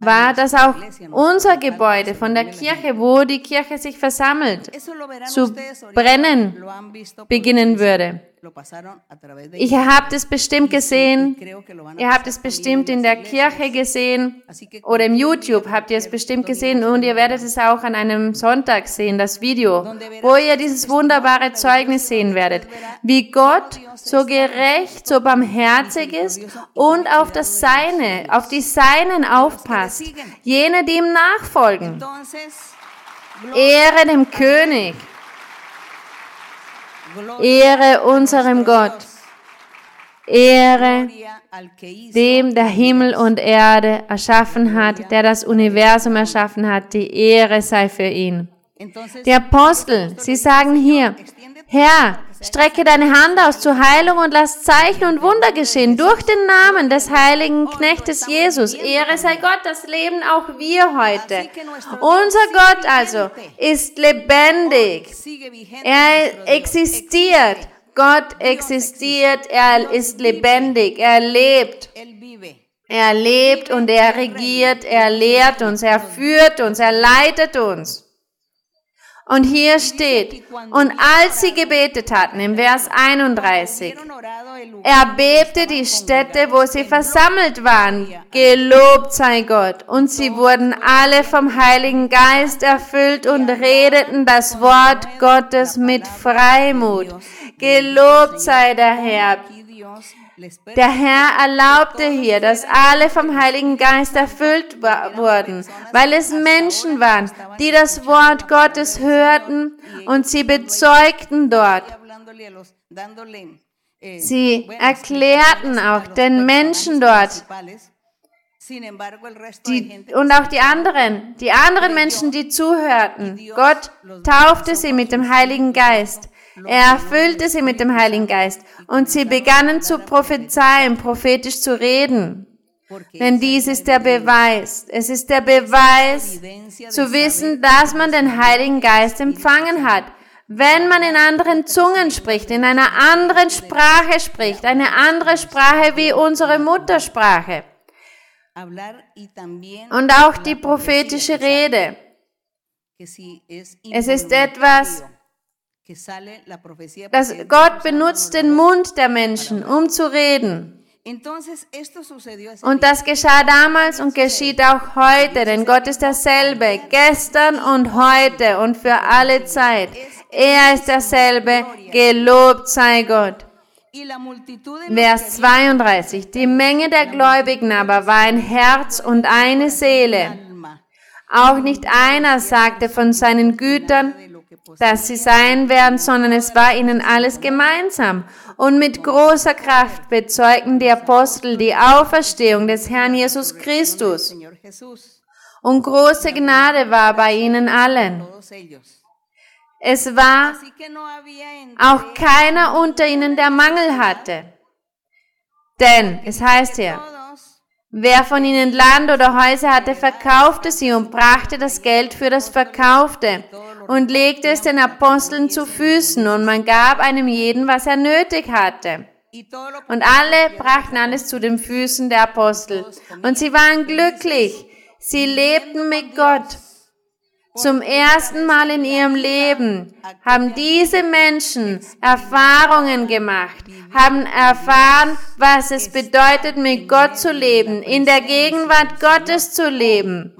war, dass auch unser Gebäude von der Kirche, wo die Kirche sich versammelt, zu brennen beginnen würde. Ihr habt es bestimmt gesehen, ihr habt es bestimmt in der Kirche gesehen oder im YouTube habt ihr es bestimmt gesehen und ihr werdet es auch an einem Sonntag sehen, das Video, wo ihr dieses wunderbare Zeugnis sehen werdet, wie Gott so gerecht, so barmherzig ist und auf das Seine, auf die Seinen aufpasst, jene, die ihm nachfolgen. Ehre dem König. Ehre unserem Gott. Ehre dem der Himmel und Erde erschaffen hat, der das Universum erschaffen hat. Die Ehre sei für ihn. Die Apostel, sie sagen hier, Herr, strecke deine Hand aus zur Heilung und lass Zeichen und Wunder geschehen durch den Namen des heiligen Knechtes Jesus. Ehre sei Gott, das leben auch wir heute. Unser Gott also ist lebendig. Er existiert. Gott existiert. Er ist lebendig. Er lebt. Er lebt und er regiert. Er lehrt uns. Er führt uns. Er leitet uns. Und hier steht, und als sie gebetet hatten, im Vers 31, erbebte die Stätte, wo sie versammelt waren. Gelobt sei Gott. Und sie wurden alle vom Heiligen Geist erfüllt und redeten das Wort Gottes mit Freimut. Gelobt sei der Herr. Der Herr erlaubte hier, dass alle vom Heiligen Geist erfüllt wurden, weil es Menschen waren, die das Wort Gottes hörten und sie bezeugten dort. Sie erklärten auch den Menschen dort, die, und auch die anderen, die anderen Menschen, die zuhörten. Gott taufte sie mit dem Heiligen Geist. Er erfüllte sie mit dem Heiligen Geist und sie begannen zu prophezeien, prophetisch zu reden. Denn dies ist der Beweis. Es ist der Beweis zu wissen, dass man den Heiligen Geist empfangen hat. Wenn man in anderen Zungen spricht, in einer anderen Sprache spricht, eine andere Sprache wie unsere Muttersprache. Und auch die prophetische Rede. Es ist etwas, dass Gott benutzt den Mund der Menschen, um zu reden. Und das geschah damals und geschieht auch heute, denn Gott ist derselbe, gestern und heute und für alle Zeit. Er ist derselbe, gelobt sei Gott. Vers 32. Die Menge der Gläubigen aber war ein Herz und eine Seele. Auch nicht einer sagte von seinen Gütern, dass sie sein werden, sondern es war ihnen alles gemeinsam. Und mit großer Kraft bezeugten die Apostel die Auferstehung des Herrn Jesus Christus. Und große Gnade war bei ihnen allen. Es war auch keiner unter ihnen, der Mangel hatte. Denn es heißt hier, wer von ihnen Land oder Häuser hatte, verkaufte sie und brachte das Geld für das Verkaufte und legte es den Aposteln zu Füßen und man gab einem jeden, was er nötig hatte. Und alle brachten alles zu den Füßen der Apostel. Und sie waren glücklich. Sie lebten mit Gott zum ersten Mal in ihrem Leben haben diese Menschen Erfahrungen gemacht, haben erfahren, was es bedeutet, mit Gott zu leben, in der Gegenwart Gottes zu leben.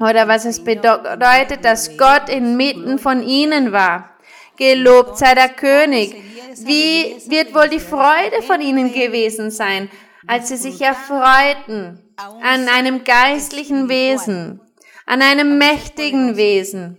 Oder was es bedeutet, dass Gott inmitten von ihnen war. Gelobt sei der König. Wie wird wohl die Freude von ihnen gewesen sein, als sie sich erfreuten an einem geistlichen Wesen? An einem mächtigen Wesen.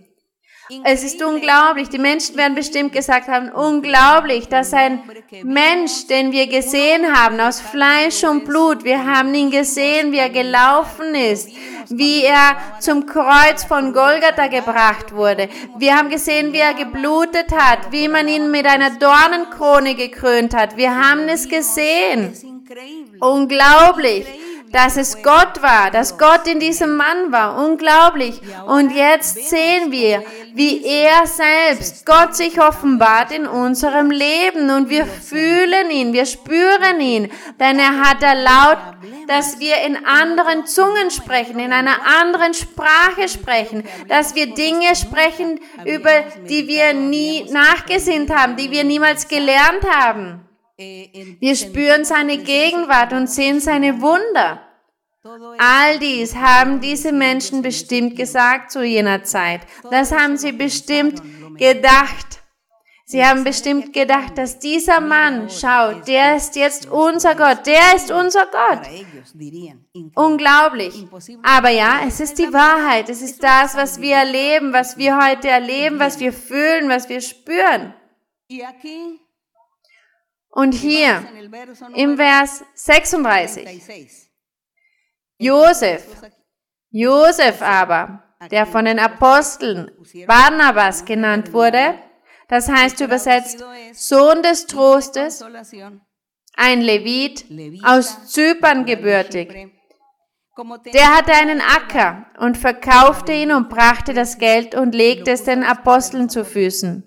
Es ist unglaublich. Die Menschen werden bestimmt gesagt haben, unglaublich, dass ein Mensch, den wir gesehen haben, aus Fleisch und Blut, wir haben ihn gesehen, wie er gelaufen ist, wie er zum Kreuz von Golgatha gebracht wurde. Wir haben gesehen, wie er geblutet hat, wie man ihn mit einer Dornenkrone gekrönt hat. Wir haben es gesehen. Unglaublich dass es Gott war, dass Gott in diesem Mann war. Unglaublich. Und jetzt sehen wir, wie er selbst, Gott sich offenbart in unserem Leben und wir fühlen ihn, wir spüren ihn, denn er hat erlaubt, dass wir in anderen Zungen sprechen, in einer anderen Sprache sprechen, dass wir Dinge sprechen, über die wir nie nachgesinnt haben, die wir niemals gelernt haben. Wir spüren seine Gegenwart und sehen seine Wunder. All dies haben diese Menschen bestimmt gesagt zu jener Zeit. Das haben sie bestimmt gedacht. Sie haben bestimmt gedacht, dass dieser Mann, schaut, der ist jetzt unser Gott, der ist unser Gott. Unglaublich. Aber ja, es ist die Wahrheit. Es ist das, was wir erleben, was wir heute erleben, was wir fühlen, was wir spüren. Und hier im Vers 36. Josef, Josef aber, der von den Aposteln Barnabas genannt wurde, das heißt übersetzt Sohn des Trostes, ein Levit aus Zypern gebürtig. Der hatte einen Acker und verkaufte ihn und brachte das Geld und legte es den Aposteln zu Füßen.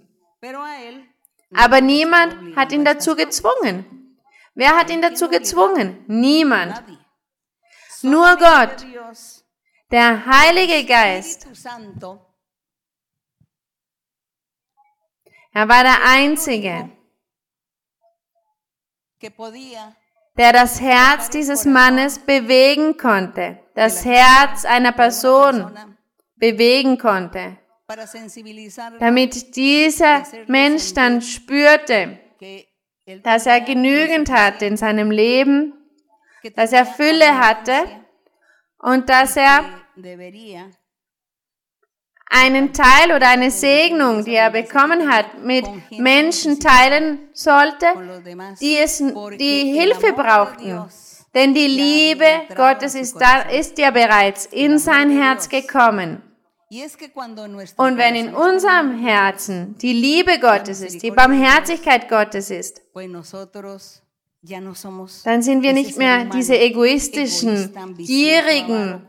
Aber niemand hat ihn dazu gezwungen. Wer hat ihn dazu gezwungen? Niemand. Nur Gott. Der Heilige Geist. Er war der Einzige, der das Herz dieses Mannes bewegen konnte, das Herz einer Person bewegen konnte damit dieser Mensch dann spürte, dass er genügend hatte in seinem Leben, dass er Fülle hatte und dass er einen Teil oder eine Segnung, die er bekommen hat, mit Menschen teilen sollte, die, es, die Hilfe brauchten. Denn die Liebe Gottes ist, da, ist ja bereits in sein Herz gekommen. Und wenn in unserem Herzen die Liebe Gottes ist, die Barmherzigkeit Gottes ist, dann sind wir nicht mehr diese egoistischen, gierigen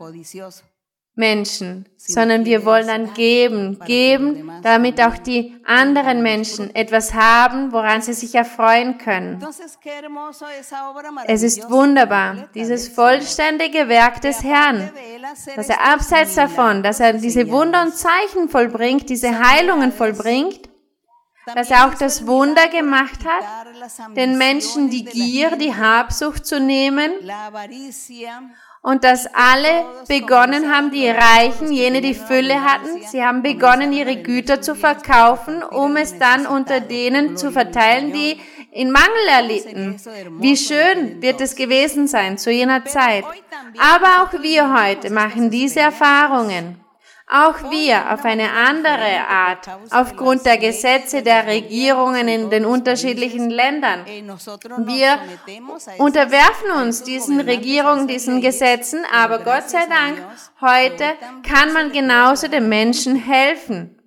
Menschen, sondern wir wollen dann geben, geben, damit auch die anderen Menschen etwas haben, woran sie sich erfreuen können. Es ist wunderbar, dieses vollständige Werk des Herrn, dass er abseits davon, dass er diese Wunder und Zeichen vollbringt, diese Heilungen vollbringt, dass er auch das Wunder gemacht hat, den Menschen die Gier, die Habsucht zu nehmen und dass alle begonnen haben, die Reichen, jene, die Fülle hatten, sie haben begonnen, ihre Güter zu verkaufen, um es dann unter denen zu verteilen, die in Mangel erlitten. Wie schön wird es gewesen sein zu jener Zeit. Aber auch wir heute machen diese Erfahrungen. Auch wir auf eine andere Art, aufgrund der Gesetze der Regierungen in den unterschiedlichen Ländern. Wir unterwerfen uns diesen Regierungen, diesen Gesetzen, aber Gott sei Dank, heute kann man genauso den Menschen helfen.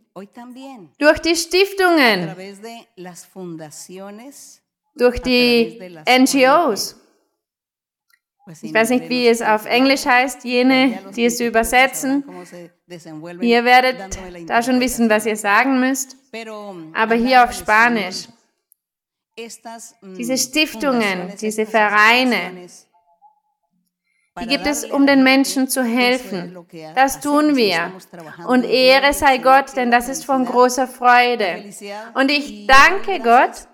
Durch die Stiftungen, durch die NGOs. Ich weiß nicht, wie es auf Englisch heißt, jene, die es übersetzen. Ihr werdet da schon wissen, was ihr sagen müsst. Aber hier auf Spanisch. Diese Stiftungen, diese Vereine, die gibt es, um den Menschen zu helfen. Das tun wir. Und Ehre sei Gott, denn das ist von großer Freude. Und ich danke Gott,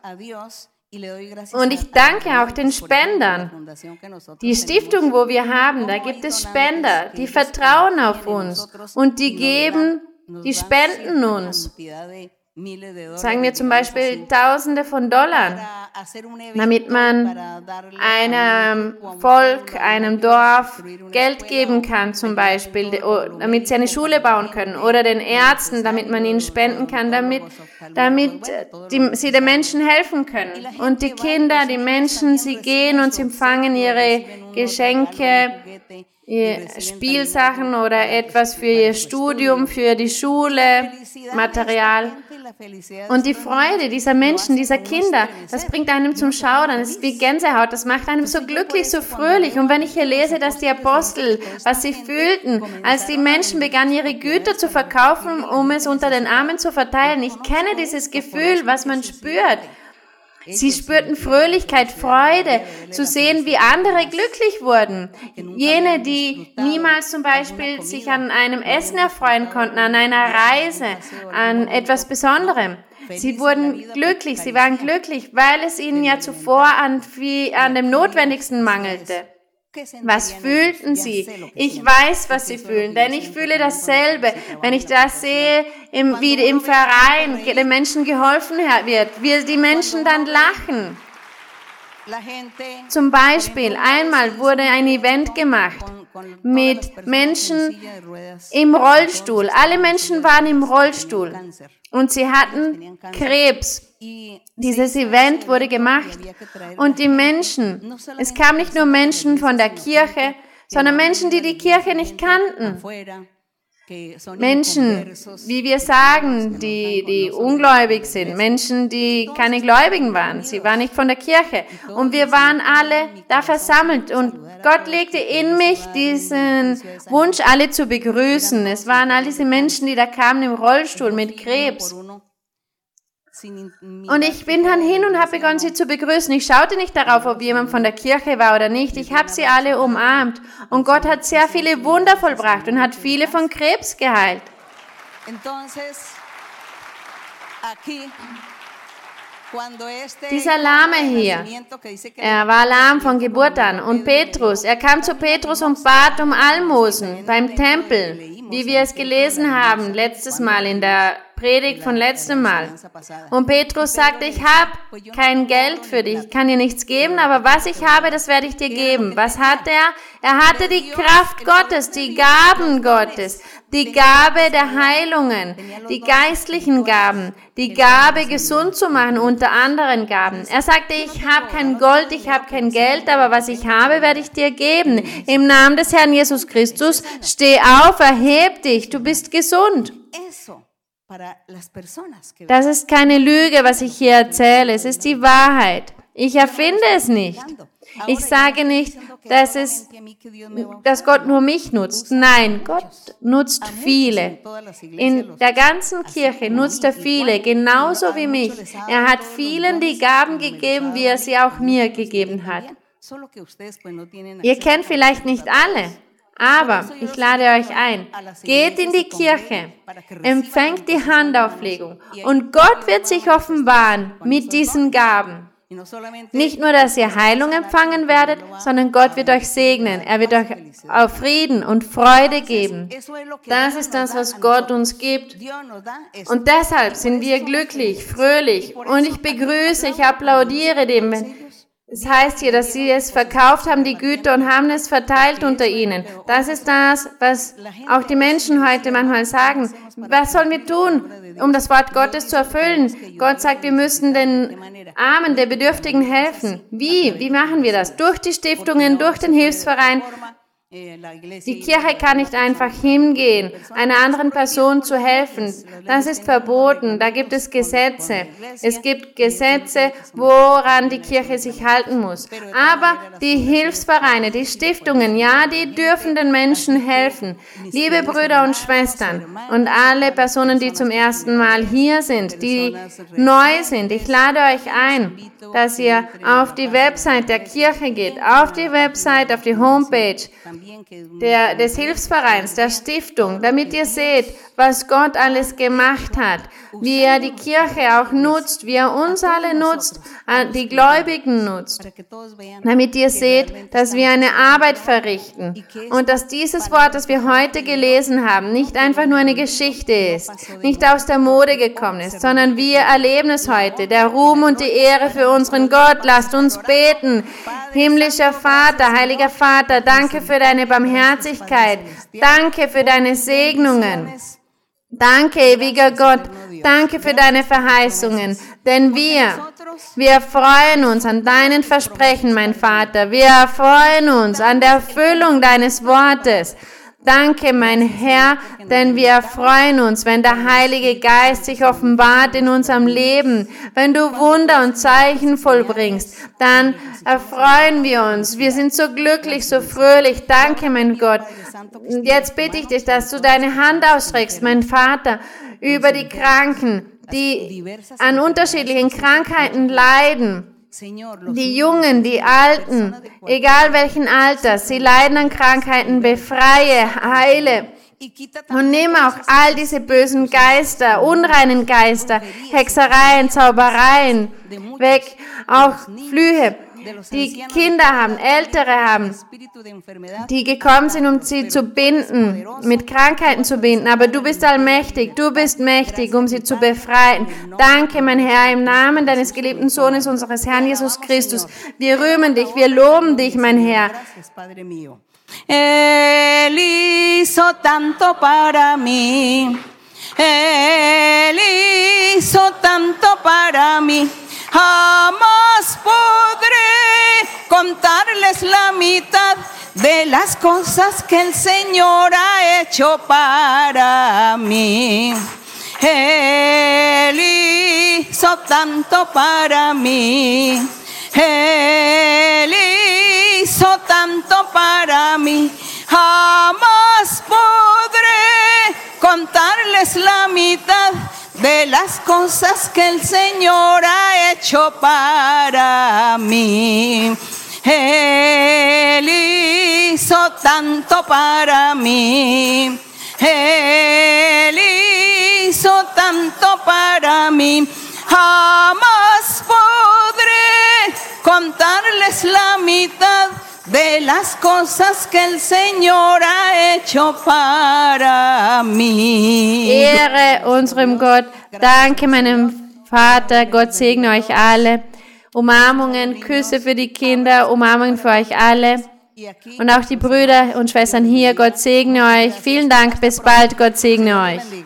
und ich danke auch den Spendern. Die Stiftung, wo wir haben, da gibt es Spender, die vertrauen auf uns und die geben, die spenden uns sagen wir zum Beispiel Tausende von Dollar, damit man einem Volk, einem Dorf Geld geben kann, zum Beispiel, damit sie eine Schule bauen können oder den Ärzten, damit man ihnen spenden kann, damit, damit die, sie den Menschen helfen können. Und die Kinder, die Menschen, sie gehen und sie empfangen ihre Geschenke, Spielsachen oder etwas für ihr Studium, für die Schule, Material. Und die Freude dieser Menschen, dieser Kinder, das bringt einem zum Schaudern. Es ist wie Gänsehaut. Das macht einem so glücklich, so fröhlich. Und wenn ich hier lese, dass die Apostel, was sie fühlten, als die Menschen begannen, ihre Güter zu verkaufen, um es unter den Armen zu verteilen. Ich kenne dieses Gefühl, was man spürt. Sie spürten Fröhlichkeit, Freude, zu sehen, wie andere glücklich wurden. Jene, die niemals zum Beispiel sich an einem Essen erfreuen konnten, an einer Reise, an etwas Besonderem. Sie wurden glücklich, sie waren glücklich, weil es ihnen ja zuvor an, wie, an dem Notwendigsten mangelte. Was fühlten sie? Ich weiß, was sie fühlen, denn ich fühle dasselbe. Wenn ich das sehe, im, wie im Verein den Menschen geholfen wird, wie die Menschen dann lachen. Zum Beispiel, einmal wurde ein Event gemacht mit Menschen im Rollstuhl. Alle Menschen waren im Rollstuhl und sie hatten Krebs. Dieses Event wurde gemacht und die Menschen, es kamen nicht nur Menschen von der Kirche, sondern Menschen, die die Kirche nicht kannten. Menschen, wie wir sagen, die, die ungläubig sind, Menschen, die keine Gläubigen waren. Sie waren nicht von der Kirche. Und wir waren alle da versammelt. Und Gott legte in mich diesen Wunsch, alle zu begrüßen. Es waren all diese Menschen, die da kamen im Rollstuhl mit Krebs. Und ich bin dann hin und habe begonnen, sie zu begrüßen. Ich schaute nicht darauf, ob jemand von der Kirche war oder nicht. Ich habe sie alle umarmt. Und Gott hat sehr viele Wunder vollbracht und hat viele von Krebs geheilt. Dieser Lahme hier, er war lahm von Geburt an. Und Petrus, er kam zu Petrus und bat um Almosen beim Tempel, wie wir es gelesen haben letztes Mal in der Predigt von letztem Mal. Und Petrus sagte, ich habe kein Geld für dich, ich kann dir nichts geben, aber was ich habe, das werde ich dir geben. Was hat er? Er hatte die Kraft Gottes, die Gaben Gottes, die Gabe der Heilungen, die geistlichen Gaben, die Gabe gesund zu machen, unter anderen Gaben. Er sagte, ich habe kein Gold, ich habe kein Geld, aber was ich habe, werde ich dir geben. Im Namen des Herrn Jesus Christus, steh auf, erheb dich, du bist gesund. Das ist keine Lüge, was ich hier erzähle, es ist die Wahrheit. Ich erfinde es nicht. Ich sage nicht, dass, es, dass Gott nur mich nutzt. Nein, Gott nutzt viele. In der ganzen Kirche nutzt er viele, genauso wie mich. Er hat vielen die Gaben gegeben, wie er sie auch mir gegeben hat. Ihr kennt vielleicht nicht alle, aber ich lade euch ein, geht in die Kirche, empfängt die Handauflegung und Gott wird sich offenbaren mit diesen Gaben. Nicht nur, dass ihr Heilung empfangen werdet, sondern Gott wird euch segnen. Er wird euch auf Frieden und Freude geben. Das ist das, was Gott uns gibt. Und deshalb sind wir glücklich, fröhlich. Und ich begrüße, ich applaudiere dem, es heißt hier, dass sie es verkauft haben, die Güter, und haben es verteilt unter ihnen. Das ist das, was auch die Menschen heute manchmal sagen. Was sollen wir tun, um das Wort Gottes zu erfüllen? Gott sagt, wir müssen den Armen, der Bedürftigen helfen. Wie? Wie machen wir das? Durch die Stiftungen, durch den Hilfsverein, die Kirche kann nicht einfach hingehen, einer anderen Person zu helfen. Das ist verboten. Da gibt es Gesetze. Es gibt Gesetze, woran die Kirche sich halten muss. Aber die Hilfsvereine, die Stiftungen, ja, die dürfen den Menschen helfen. Liebe Brüder und Schwestern und alle Personen, die zum ersten Mal hier sind, die neu sind, ich lade euch ein, dass ihr auf die Website der Kirche geht, auf die Website, auf die Homepage der, des Hilfsvereins, der Stiftung, damit ihr seht, was Gott alles gemacht hat, wie er die Kirche auch nutzt, wie er uns alle nutzt, die Gläubigen nutzt, damit ihr seht, dass wir eine Arbeit verrichten und dass dieses Wort, das wir heute gelesen haben, nicht einfach nur eine Geschichte ist, nicht aus der Mode gekommen ist, sondern wir erleben es heute, der Ruhm und die Ehre für unseren Gott. Lasst uns beten. Himmlischer Vater, heiliger Vater, danke für deine Barmherzigkeit. Danke für deine Segnungen. Danke, ewiger Gott, danke für deine Verheißungen, denn wir, wir freuen uns an deinen Versprechen, mein Vater. Wir freuen uns an der Erfüllung deines Wortes. Danke, mein Herr, denn wir freuen uns, wenn der Heilige Geist sich offenbart in unserem Leben, wenn du Wunder und Zeichen vollbringst, dann erfreuen wir uns. Wir sind so glücklich, so fröhlich. Danke, mein Gott. Jetzt bitte ich dich, dass du deine Hand ausstreckst, mein Vater, über die Kranken, die an unterschiedlichen Krankheiten leiden die Jungen, die Alten, egal welchen Alters, sie leiden an Krankheiten, befreie, heile. Und nimm auch all diese bösen Geister, unreinen Geister, Hexereien, Zaubereien weg, auch Flüche die Kinder haben, Ältere haben, die gekommen sind, um sie zu binden, mit Krankheiten zu binden. Aber du bist allmächtig, du bist mächtig, um sie zu befreien. Danke, mein Herr, im Namen deines geliebten Sohnes, unseres Herrn Jesus Christus. Wir rühmen dich, wir loben dich, mein Herr. Él hizo tanto para mí. Él hizo tanto para mí. Jamás podré contarles la mitad de las cosas que el Señor ha hecho para mí. Él hizo tanto para mí. Él hizo tanto para mí. Jamás podré contarles la mitad de las cosas que el Señor ha hecho para mí. Él hizo tanto para mí. Él hizo tanto para mí. Jamás podré contarles la mitad de las cosas que el Señor ha hecho para mí. Ehre unserem Gott. Danke meinem Vater. Gott segne euch alle. Umarmungen, Küsse für die Kinder, Umarmungen für euch alle. Und auch die Brüder und Schwestern hier, Gott segne euch. Vielen Dank, bis bald, Gott segne euch.